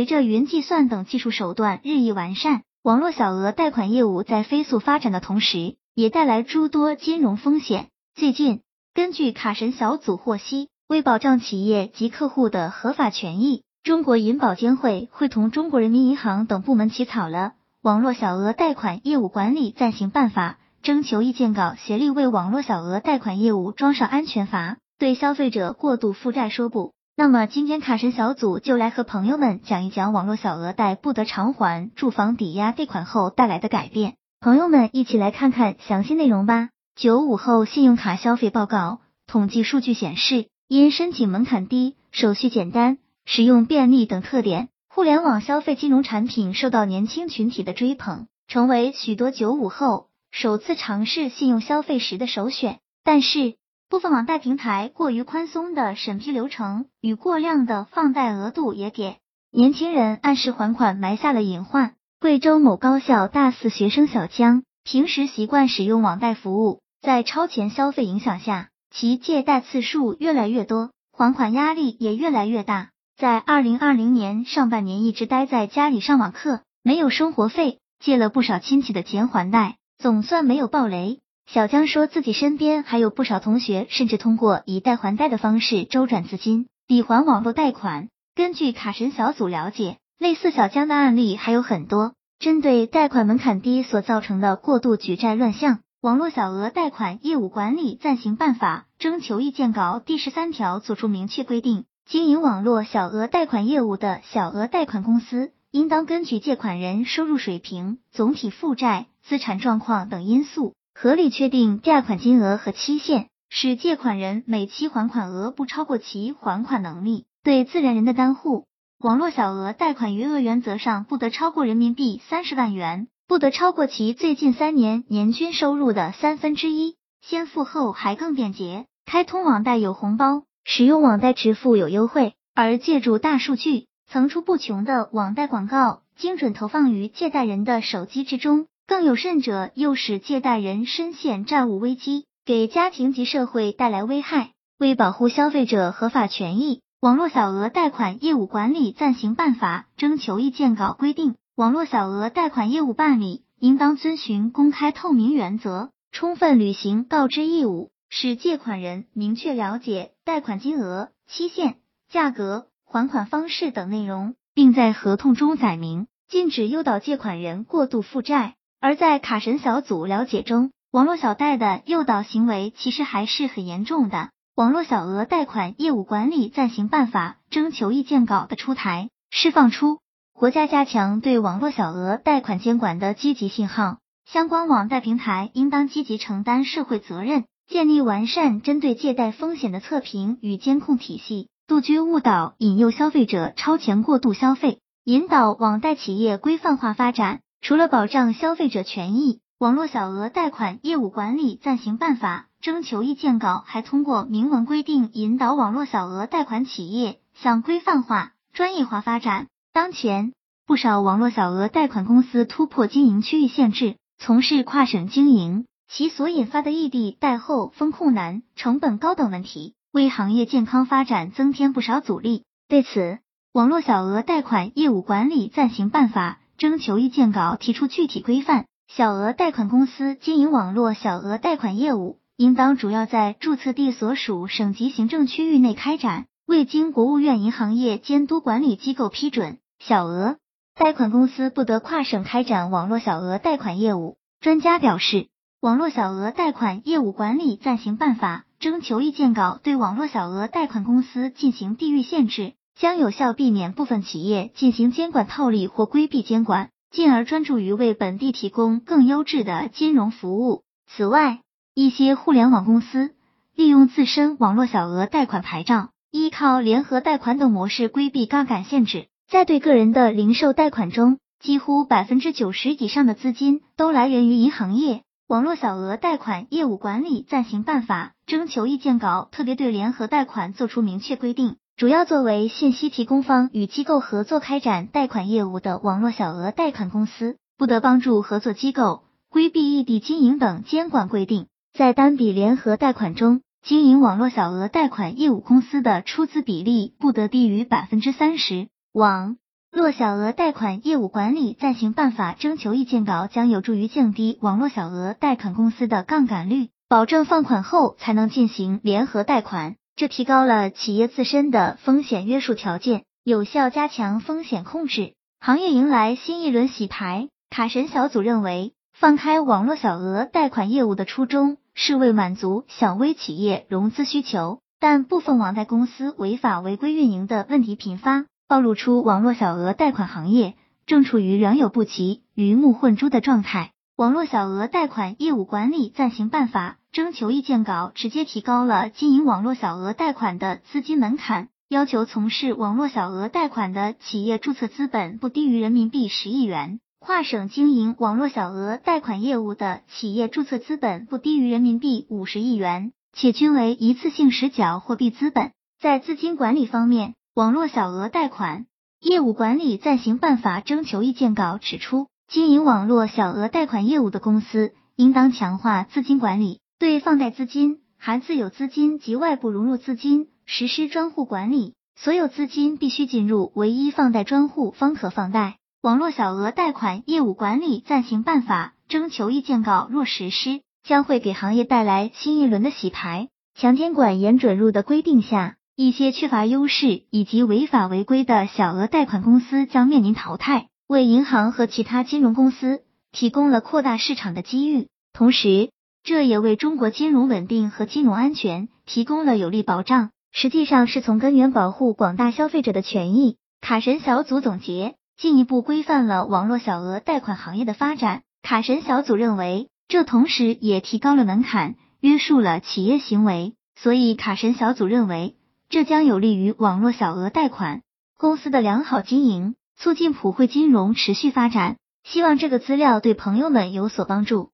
随着云计算等技术手段日益完善，网络小额贷款业务在飞速发展的同时，也带来诸多金融风险。最近，根据卡神小组获悉，为保障企业及客户的合法权益，中国银保监会会同中国人民银行等部门起草了《网络小额贷款业务管理暂行办法》，征求意见稿，协力为网络小额贷款业务装上安全阀，对消费者过度负债说不。那么今天卡神小组就来和朋友们讲一讲网络小额贷不得偿还住房抵押贷款后带来的改变。朋友们一起来看看详细内容吧。九五后信用卡消费报告统计数据显示，因申请门槛低、手续简单、使用便利等特点，互联网消费金融产品受到年轻群体的追捧，成为许多九五后首次尝试信用消费时的首选。但是，部分网贷平台过于宽松的审批流程与过量的放贷额度，也给年轻人按时还款埋下了隐患。贵州某高校大四学生小江，平时习惯使用网贷服务，在超前消费影响下，其借贷次数越来越多，还款压力也越来越大。在二零二零年上半年，一直待在家里上网课，没有生活费，借了不少亲戚的钱还贷，总算没有暴雷。小江说自己身边还有不少同学，甚至通过以贷还贷的方式周转资金，抵还网络贷款。根据卡神小组了解，类似小江的案例还有很多。针对贷款门槛低所造成的过度举债乱象，《网络小额贷款业务管理暂行办法》征求意见稿第十三条作出明确规定，经营网络小额贷款业务的小额贷款公司，应当根据借款人收入水平、总体负债、资产状况等因素。合理确定贷款金额和期限，使借款人每期还款额不超过其还款能力。对自然人的单户，网络小额贷款余额原则上不得超过人民币三十万元，不得超过其最近三年年均收入的三分之一。先付后还更便捷，开通网贷有红包，使用网贷支付有优惠。而借助大数据，层出不穷的网贷广告精准投放于借贷人的手机之中。更有甚者，又使借贷人深陷债务危机，给家庭及社会带来危害。为保护消费者合法权益，《网络小额贷款业务管理暂行办法》征求意见稿规定，网络小额贷款业务办理应当遵循公开透明原则，充分履行告知义务，使借款人明确了解贷款金额、期限、价格、还款方式等内容，并在合同中载明，禁止诱导借款人过度负债。而在卡神小组了解中，网络小贷的诱导行为其实还是很严重的。网络小额贷款业务管理暂行办法征求意见稿的出台，释放出国家加强对网络小额贷款监管的积极信号。相关网贷平台应当积极承担社会责任，建立完善针对借贷风险的测评与监控体系，杜绝误导引诱消费者超前过度消费，引导网贷企业规范化发展。除了保障消费者权益，《网络小额贷款业务管理暂行办法》征求意见稿还通过明文规定，引导网络小额贷款企业向规范化、专业化发展。当前，不少网络小额贷款公司突破经营区域限制，从事跨省经营，其所引发的异地贷后风控难、成本高等问题，为行业健康发展增添不少阻力。对此，《网络小额贷款业务管理暂行办法》。征求意见稿提出具体规范，小额贷款公司经营网络小额贷款业务，应当主要在注册地所属省级行政区域内开展，未经国务院银行业监督管理机构批准，小额贷款公司不得跨省开展网络小额贷款业务。专家表示，网络小额贷款业务管理暂行办法征求意见稿对网络小额贷款公司进行地域限制。将有效避免部分企业进行监管套利或规避监管，进而专注于为本地提供更优质的金融服务。此外，一些互联网公司利用自身网络小额贷款牌照，依靠联合贷款等模式规避杠杆限制，在对个人的零售贷款中，几乎百分之九十以上的资金都来源于银行业。网络小额贷款业务管理暂行办法征求意见稿特别对联合贷款作出明确规定。主要作为信息提供方与机构合作开展贷款业务的网络小额贷款公司，不得帮助合作机构规避异地经营等监管规定。在单笔联合贷款中，经营网络小额贷款业务公司的出资比例不得低于百分之三十。网络小额贷款业务管理暂行办法征求意见稿将有助于降低网络小额贷款公司的杠杆率，保证放款后才能进行联合贷款，这提高了企业自身的风险约束条件，有效加强风险控制。行业迎来新一轮洗牌。卡神小组认为，放开网络小额贷款业务的初衷是为满足小微企业融资需求，但部分网贷公司违法违规运营的问题频发。暴露出网络小额贷款行业正处于良莠不齐、鱼目混珠的状态。网络小额贷款业务管理暂行办法征求意见稿直接提高了经营网络小额贷款的资金门槛，要求从事网络小额贷款的企业注册资本不低于人民币十亿元，跨省经营网络小额贷款业务的企业注册资本不低于人民币五十亿元，且均为一次性实缴货币资本。在资金管理方面，网络小额贷款业务管理暂行办法征求意见稿指出，经营网络小额贷款业务的公司应当强化资金管理，对放贷资金含自有资金及外部融入资金实施专户管理，所有资金必须进入唯一放贷专户方可放贷。网络小额贷款业务管理暂行办法征求意见稿若实施，将会给行业带来新一轮的洗牌。强监管严准入的规定下。一些缺乏优势以及违法违规的小额贷款公司将面临淘汰，为银行和其他金融公司提供了扩大市场的机遇。同时，这也为中国金融稳定和金融安全提供了有力保障，实际上是从根源保护广大消费者的权益。卡神小组总结，进一步规范了网络小额贷款行业的发展。卡神小组认为，这同时也提高了门槛，约束了企业行为。所以，卡神小组认为。这将有利于网络小额贷款公司的良好经营，促进普惠金融持续发展。希望这个资料对朋友们有所帮助。